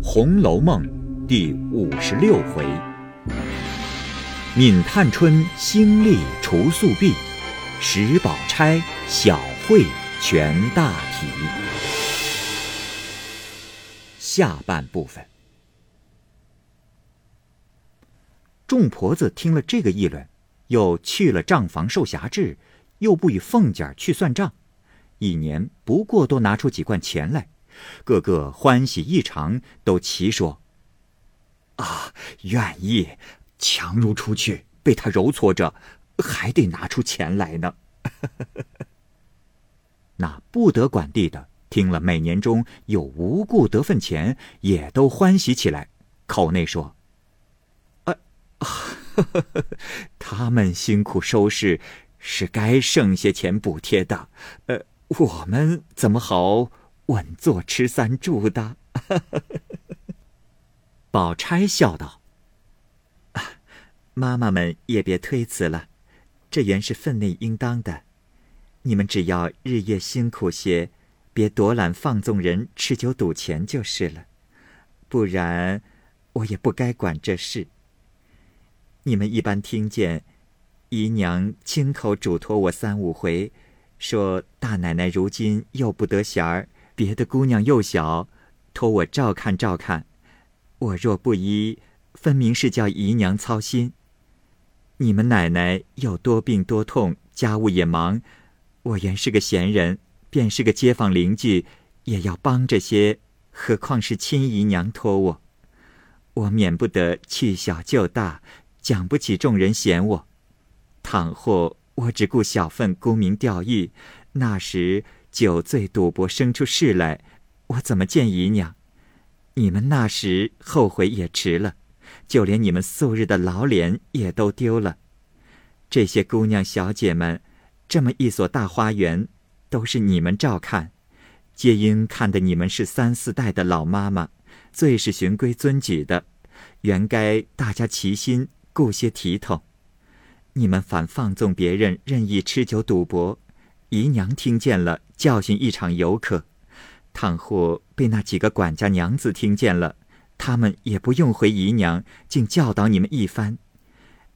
《红楼梦》第五十六回：闵探春兴利除宿弊，史宝钗小会全大体。下半部分，众婆子听了这个议论，又去了账房受辖制，又不与凤姐去算账，一年不过多拿出几贯钱来。个个欢喜异常，都齐说：“啊，愿意！强如出去，被他揉搓着，还得拿出钱来呢。”那不得管地的，听了每年中有无故得份钱，也都欢喜起来，口内说：“啊，他们辛苦收拾，是该剩些钱补贴的。呃，我们怎么好？”稳坐吃三住的，宝钗笑道：“妈妈们也别推辞了，这原是分内应当的。你们只要日夜辛苦些，别躲懒放纵人吃酒赌钱就是了。不然，我也不该管这事。你们一般听见姨娘亲口嘱托我三五回，说大奶奶如今又不得闲儿。”别的姑娘又小，托我照看照看。我若不依，分明是叫姨娘操心。你们奶奶又多病多痛，家务也忙。我原是个闲人，便是个街坊邻居，也要帮着些。何况是亲姨娘托我，我免不得去小就大，讲不起众人嫌我。倘或我只顾小份沽名钓誉，那时。酒醉赌博生出事来，我怎么见姨娘？你们那时后悔也迟了，就连你们素日的老脸也都丢了。这些姑娘小姐们，这么一所大花园，都是你们照看，皆因看得你们是三四代的老妈妈，最是循规遵矩的，原该大家齐心顾些体统。你们反放纵别人任意吃酒赌博。姨娘听见了，教训一场游客；倘或被那几个管家娘子听见了，他们也不用回姨娘，竟教导你们一番。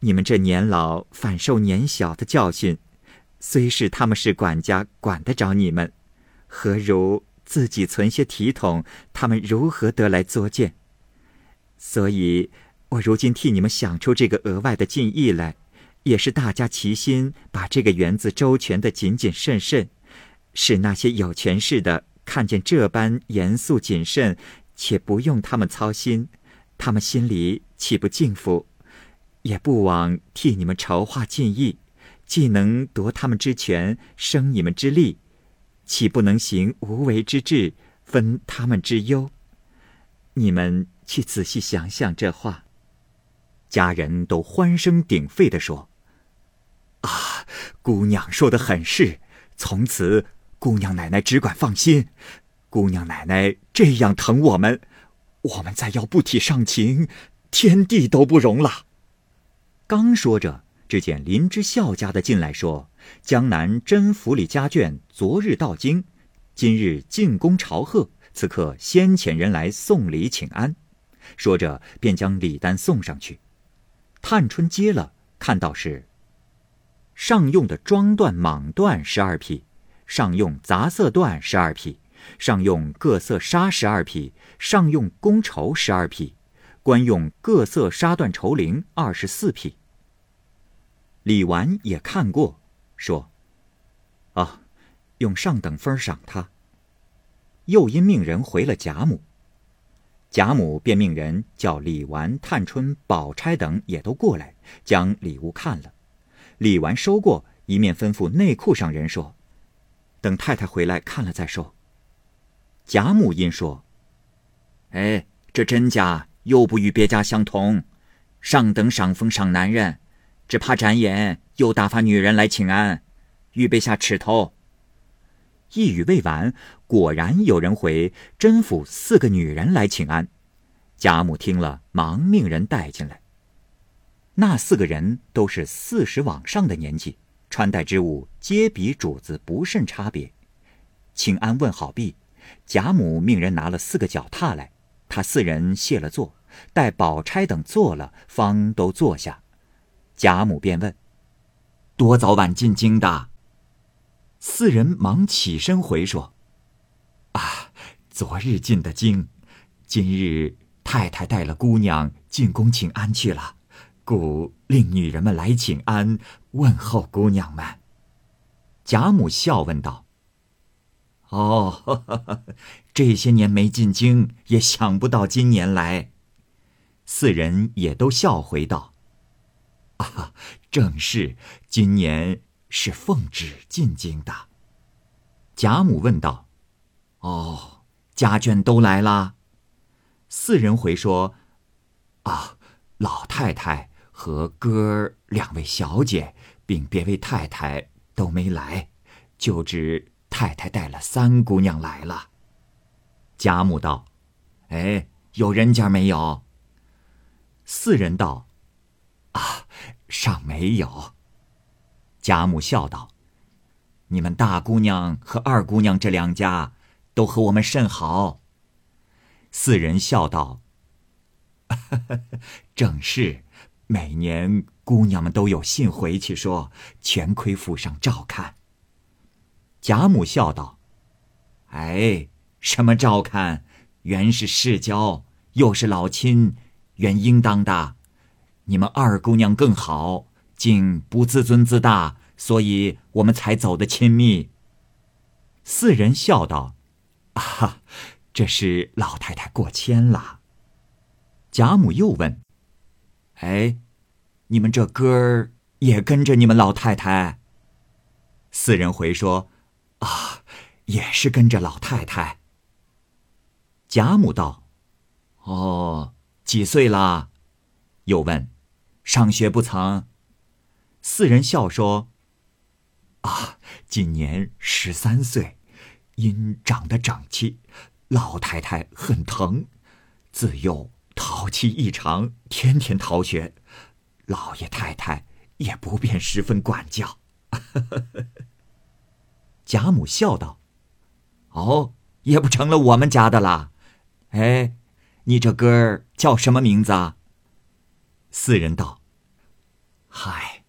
你们这年老反受年小的教训，虽是他们是管家，管得着你们，何如自己存些体统？他们如何得来作践？所以，我如今替你们想出这个额外的敬意来。也是大家齐心把这个园子周全的谨谨慎慎，使那些有权势的看见这般严肃谨慎，且不用他们操心，他们心里岂不敬服？也不枉替你们筹划尽意，既能夺他们之权，生你们之利，岂不能行无为之治，分他们之忧？你们去仔细想想这话。家人都欢声鼎沸地说。啊，姑娘说的很是。从此，姑娘奶奶只管放心。姑娘奶奶这样疼我们，我们再要不体上情，天地都不容了。刚说着，只见林之孝家的进来说：“江南甄府里家眷昨日到京，今日进宫朝贺，此刻先遣人来送礼请安。”说着，便将礼单送上去。探春接了，看到是。上用的装缎、蟒缎十二匹，上用杂色缎十二匹，上用各色纱十二匹，上用宫绸十二匹，官用各色纱缎绸绫二十四匹。李纨也看过，说：“啊，用上等分赏他。”又因命人回了贾母，贾母便命人叫李纨、探春、宝钗等也都过来，将礼物看了。李纨收过，一面吩咐内库上人说：“等太太回来看了再说。”贾母因说：“哎，这甄家又不与别家相同，上等赏风赏男人，只怕展眼又打发女人来请安，预备下尺头。”一语未完，果然有人回甄府四个女人来请安。贾母听了，忙命人带进来。那四个人都是四十往上的年纪，穿戴之物皆比主子不甚差别。请安问好毕，贾母命人拿了四个脚踏来，他四人谢了座，待宝钗等坐了，方都坐下。贾母便问：“多早晚进京的？”四人忙起身回说：“啊，昨日进的京，今日太太带了姑娘进宫请安去了，故令女人们来请安，问候姑娘们。”贾母笑问道：“哦，这些年没进京，也想不到今年来。”四人也都笑回道：“啊，正是，今年。”是奉旨进京的。贾母问道：“哦，家眷都来啦？”四人回说：“啊，老太太和哥儿两位小姐，并别位太太都没来，就只太太带了三姑娘来了。”贾母道：“哎，有人家没有？”四人道：“啊，尚没有。”贾母笑道：“你们大姑娘和二姑娘这两家，都和我们甚好。”四人笑道：“ 正是，每年姑娘们都有信回去说，全亏府上照看。”贾母笑道：“哎，什么照看？原是世交，又是老亲，原应当的。你们二姑娘更好。”竟不自尊自大，所以我们才走得亲密。四人笑道：“啊，这是老太太过谦了。”贾母又问：“哎，你们这哥儿也跟着你们老太太？”四人回说：“啊，也是跟着老太太。”贾母道：“哦，几岁啦？”又问：“上学不曾？”四人笑说：“啊，今年十三岁，因长得整齐，老太太很疼。自幼淘气异常，天天逃学，老爷太太也不便十分管教。”贾母笑道：“哦，也不成了我们家的啦。哎，你这哥儿叫什么名字啊？”四人道：“嗨。”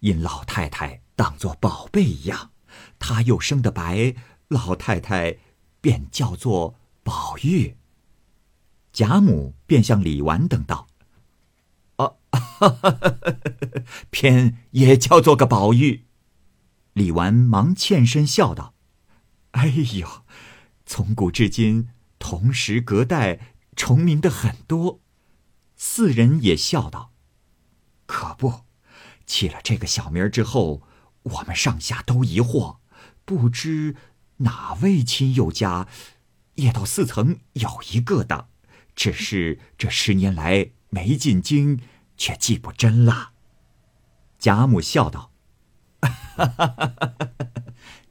因老太太当作宝贝一样，他又生得白，老太太便叫做宝玉。贾母便向李纨等道：“哦，偏也叫做个宝玉。”李纨忙欠身笑道：“哎呦，从古至今，同时隔代重名的很多。”四人也笑道：“可不。”起了这个小名之后，我们上下都疑惑，不知哪位亲友家也都似曾有一个的，只是这十年来没进京，却记不真了。贾母笑道：“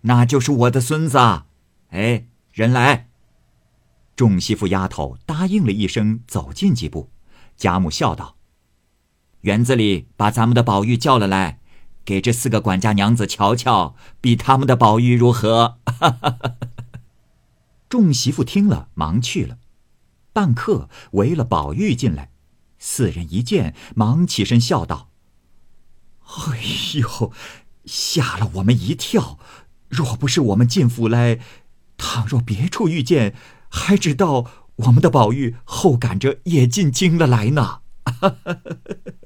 那就是我的孙子。”哎，人来。众媳妇丫头答应了一声，走近几步。贾母笑道。园子里把咱们的宝玉叫了来，给这四个管家娘子瞧瞧，比他们的宝玉如何？众媳妇听了，忙去了。半刻围了宝玉进来，四人一见，忙起身笑道：“哎呦，吓了我们一跳！若不是我们进府来，倘若别处遇见，还知道我们的宝玉后赶着也进京了来呢。”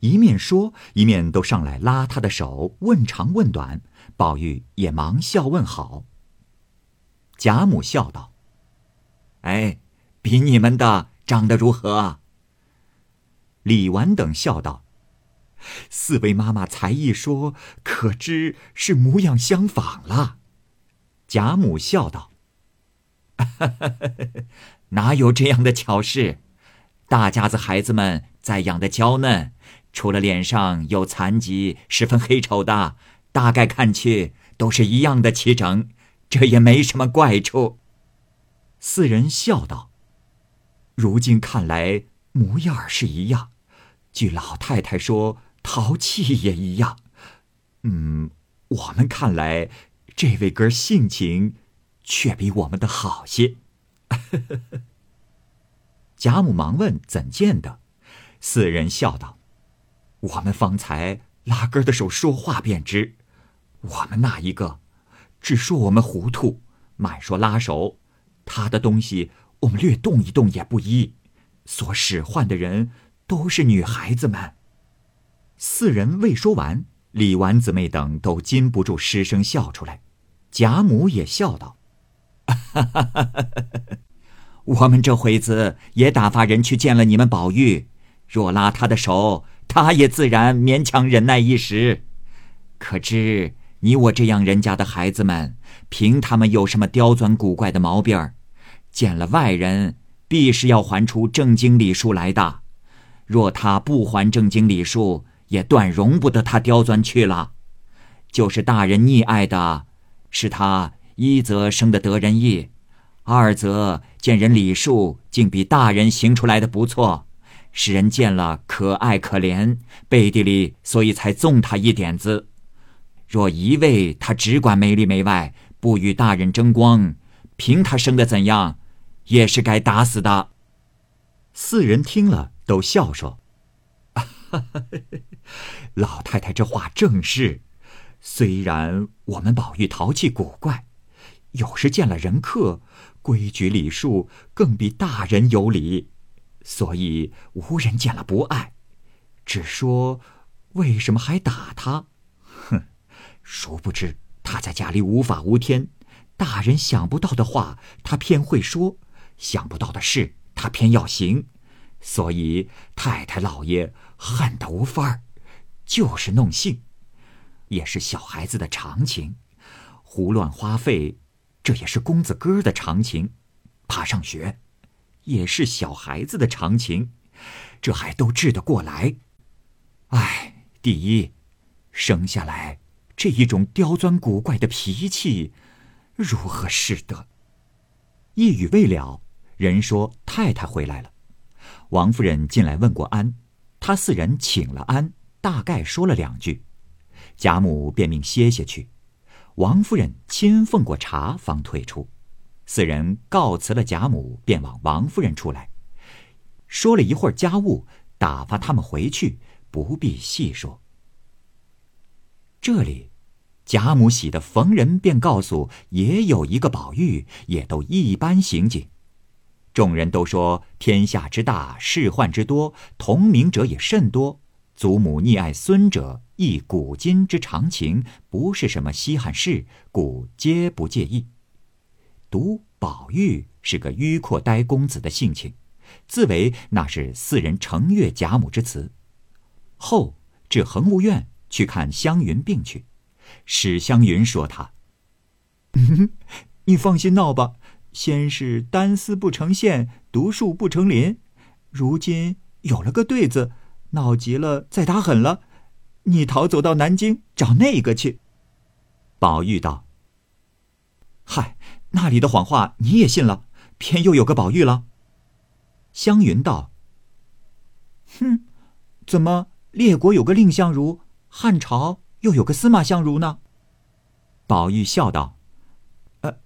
一面说，一面都上来拉他的手，问长问短。宝玉也忙笑问好。贾母笑道：“哎，比你们的长得如何？”李纨等笑道：“四位妈妈才一说，可知是模样相仿了。”贾母笑道：“ 哪有这样的巧事？大家子孩子们在养的娇嫩。”除了脸上有残疾，十分黑丑的，大概看去都是一样的齐整，这也没什么怪处。四人笑道：“如今看来模样儿是一样，据老太太说，淘气也一样。嗯，我们看来，这位哥性情却比我们的好些。”贾母忙问：“怎见的？”四人笑道：“我们方才拉哥的手说话便知，我们那一个，只说我们糊涂，满说拉手，他的东西我们略动一动也不依，所使唤的人都是女孩子们。”四人未说完，李纨姊妹等都禁不住失声笑出来，贾母也笑道：“ 我们这会子也打发人去见了你们宝玉。”若拉他的手，他也自然勉强忍耐一时。可知你我这样人家的孩子们，凭他们有什么刁钻古怪的毛病儿，见了外人，必是要还出正经礼数来的。若他不还正经礼数，也断容不得他刁钻去了。就是大人溺爱的，是他一则生的得人意，二则见人礼数竟比大人行出来的不错。使人见了可爱可怜，背地里所以才纵他一点子。若一味他只管没里没外，不与大人争光，凭他生的怎样，也是该打死的。四人听了都笑说：“ 老太太这话正是。虽然我们宝玉淘气古怪，有时见了人客，规矩礼数更比大人有礼。”所以无人见了不爱，只说为什么还打他？哼！殊不知他在家里无法无天，大人想不到的话他偏会说，想不到的事他偏要行，所以太太老爷恨得无法儿，就是弄性，也是小孩子的常情，胡乱花费，这也是公子哥的常情，怕上学。也是小孩子的常情，这还都治得过来。唉，第一，生下来这一种刁钻古怪的脾气，如何是得？一语未了，人说太太回来了。王夫人进来问过安，他四人请了安，大概说了两句，贾母便命歇歇去。王夫人亲奉过茶，方退出。四人告辞了贾母，便往王夫人处来，说了一会儿家务，打发他们回去，不必细说。这里，贾母喜的逢人便告诉，也有一个宝玉，也都一般行径。众人都说天下之大，世患之多，同名者也甚多。祖母溺爱孙者，亦古今之常情，不是什么稀罕事，故皆不介意。独宝玉是个迂阔呆公子的性情，自为那是四人承悦贾母之词。后至恒芜院去看湘云病去，史湘云说他：“ 你放心闹吧，先是单丝不成线，独树不成林，如今有了个对子，闹急了再打狠了，你逃走到南京找那个去。”宝玉道：“嗨。”那里的谎话你也信了，偏又有个宝玉了。湘云道：“哼，怎么列国有个蔺相如，汉朝又有个司马相如呢？”宝玉笑道：“呃，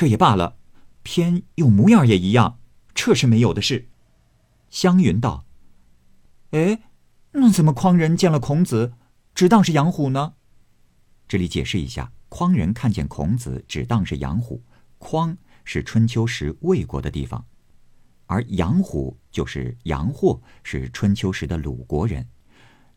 这也罢了，偏又模样也一样，这是没有的事。”湘云道：“哎，那怎么匡人见了孔子，只当是杨虎呢？”这里解释一下。匡人看见孔子，只当是杨虎。匡是春秋时魏国的地方，而杨虎就是杨货，是春秋时的鲁国人。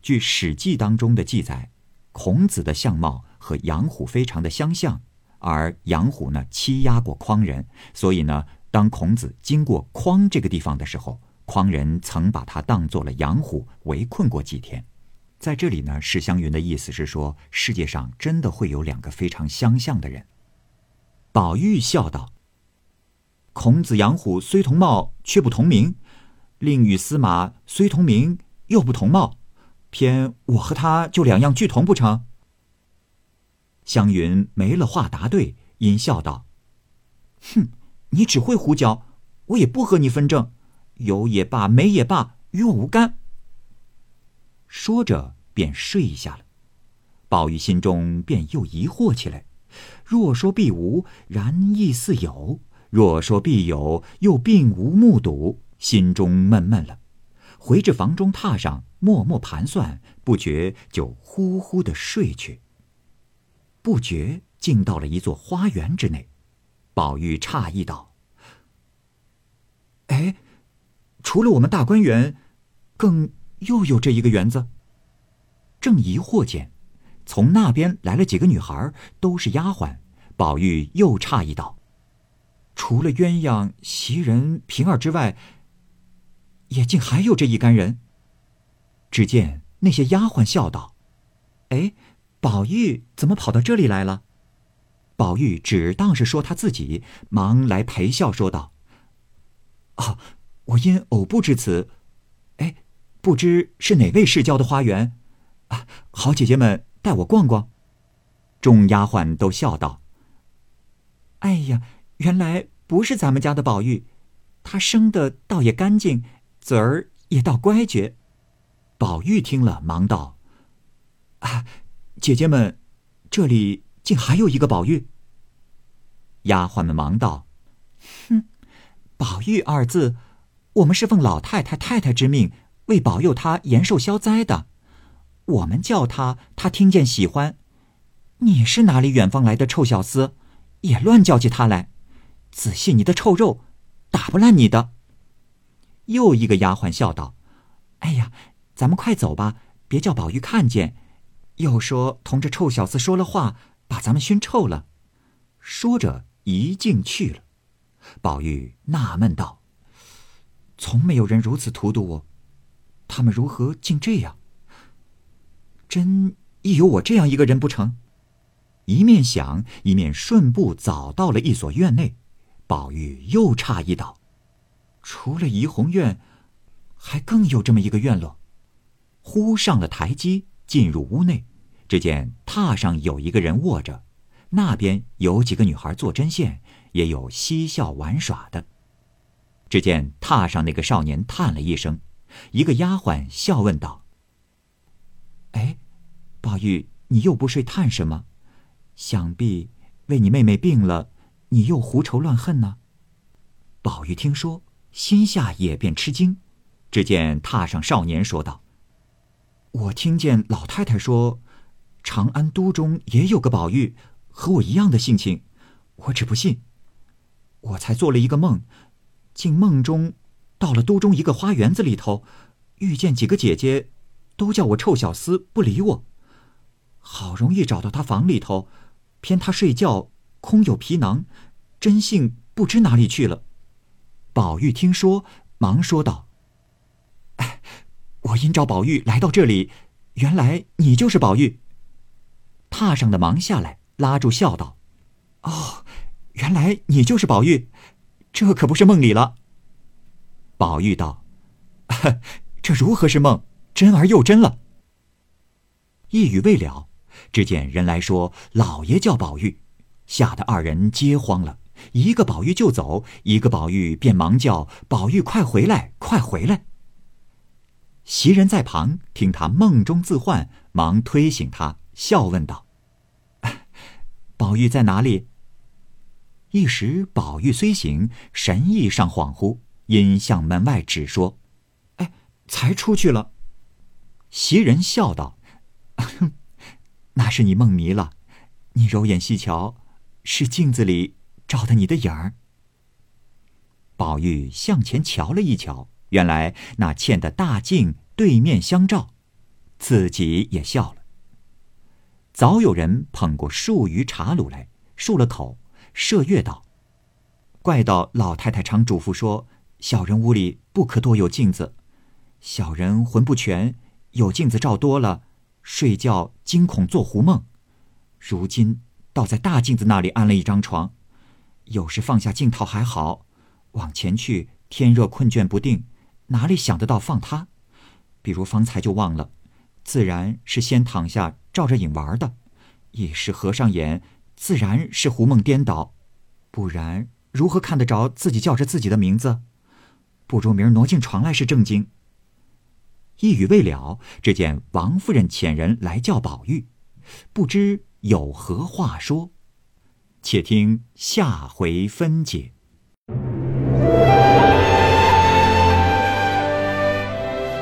据《史记》当中的记载，孔子的相貌和杨虎非常的相像，而杨虎呢欺压过匡人，所以呢，当孔子经过匡这个地方的时候，匡人曾把他当做了杨虎，围困过几天。在这里呢，史湘云的意思是说，世界上真的会有两个非常相像的人。宝玉笑道：“孔子、杨虎虽同貌，却不同名；令与司马虽同名，又不同貌。偏我和他就两样俱同不成？”湘云没了话答对，阴笑道：“哼，你只会胡搅，我也不和你分正，有也罢，没也罢，与我无干。”说着，便睡下了。宝玉心中便又疑惑起来：若说必无，然亦似有；若说必有，又并无目睹。心中闷闷了，回至房中榻上默默盘算，不觉就呼呼的睡去。不觉进到了一座花园之内，宝玉诧异道：“哎，除了我们大观园，更又有这一个园子。”正疑惑间，从那边来了几个女孩，都是丫鬟。宝玉又诧异道：“除了鸳鸯、袭人、平儿之外，也竟还有这一干人。”只见那些丫鬟笑道：“哎，宝玉怎么跑到这里来了？”宝玉只当是说他自己，忙来陪笑说道：“哦，我因偶不知此，哎，不知是哪位世交的花园，啊，好姐姐们带我逛逛。”众丫鬟都笑道。哎呀，原来不是咱们家的宝玉，他生的倒也干净，嘴儿也倒乖觉。宝玉听了，忙道：“啊，姐姐们，这里竟还有一个宝玉。”丫鬟们忙道：“哼，宝玉二字，我们是奉老太太太太之命，为保佑他延寿消灾的。我们叫他，他听见喜欢。你是哪里远方来的臭小厮？”也乱叫起他来，仔细你的臭肉，打不烂你的。又一个丫鬟笑道：“哎呀，咱们快走吧，别叫宝玉看见，又说同这臭小子说了话，把咱们熏臭了。”说着一径去了。宝玉纳闷道：“从没有人如此荼毒我，他们如何竟这样？真亦有我这样一个人不成？”一面想，一面顺步早到了一所院内。宝玉又诧异道：“除了怡红院，还更有这么一个院落。”忽上了台阶，进入屋内，只见榻上有一个人卧着，那边有几个女孩做针线，也有嬉笑玩耍的。只见榻上那个少年叹了一声，一个丫鬟笑问道：“哎，宝玉，你又不睡，叹什么？”想必为你妹妹病了，你又胡愁乱恨呢。宝玉听说，心下也便吃惊。只见榻上少年说道：“我听见老太太说，长安都中也有个宝玉，和我一样的性情，我只不信。我才做了一个梦，竟梦中到了都中一个花园子里头，遇见几个姐姐，都叫我臭小厮，不理我。好容易找到他房里头。”偏他睡觉空有皮囊，真性不知哪里去了。宝玉听说，忙说道：“，我因找宝玉来到这里，原来你就是宝玉。”榻上的忙下来拉住笑道：“哦，原来你就是宝玉，这可不是梦里了。”宝玉道：“ 这如何是梦？真而又真了。”一语未了。只见人来说：“老爷叫宝玉。”吓得二人皆慌了，一个宝玉就走，一个宝玉便忙叫：“宝玉，快回来，快回来！”袭人在旁听他梦中自唤，忙推醒他，笑问道：“ 宝玉在哪里？”一时宝玉虽醒，神意上恍惚，因向门外指说：“哎，才出去了。”袭人笑道：“。”那是你梦迷了，你揉眼细瞧，是镜子里照的你的影儿。宝玉向前瞧了一瞧，原来那嵌的大镜对面相照，自己也笑了。早有人捧过数余茶卤来，漱了口，麝月道：“怪道老太太常嘱咐说，小人屋里不可多有镜子，小人魂不全，有镜子照多了。”睡觉惊恐做胡梦，如今倒在大镜子那里安了一张床，有时放下镜套还好，往前去天热困倦不定，哪里想得到放他？比如方才就忘了，自然是先躺下照着影玩的；一时合上眼，自然是胡梦颠倒，不然如何看得着自己叫着自己的名字？不如明儿挪进床来是正经。一语未了，只见王夫人遣人来叫宝玉，不知有何话说，且听下回分解。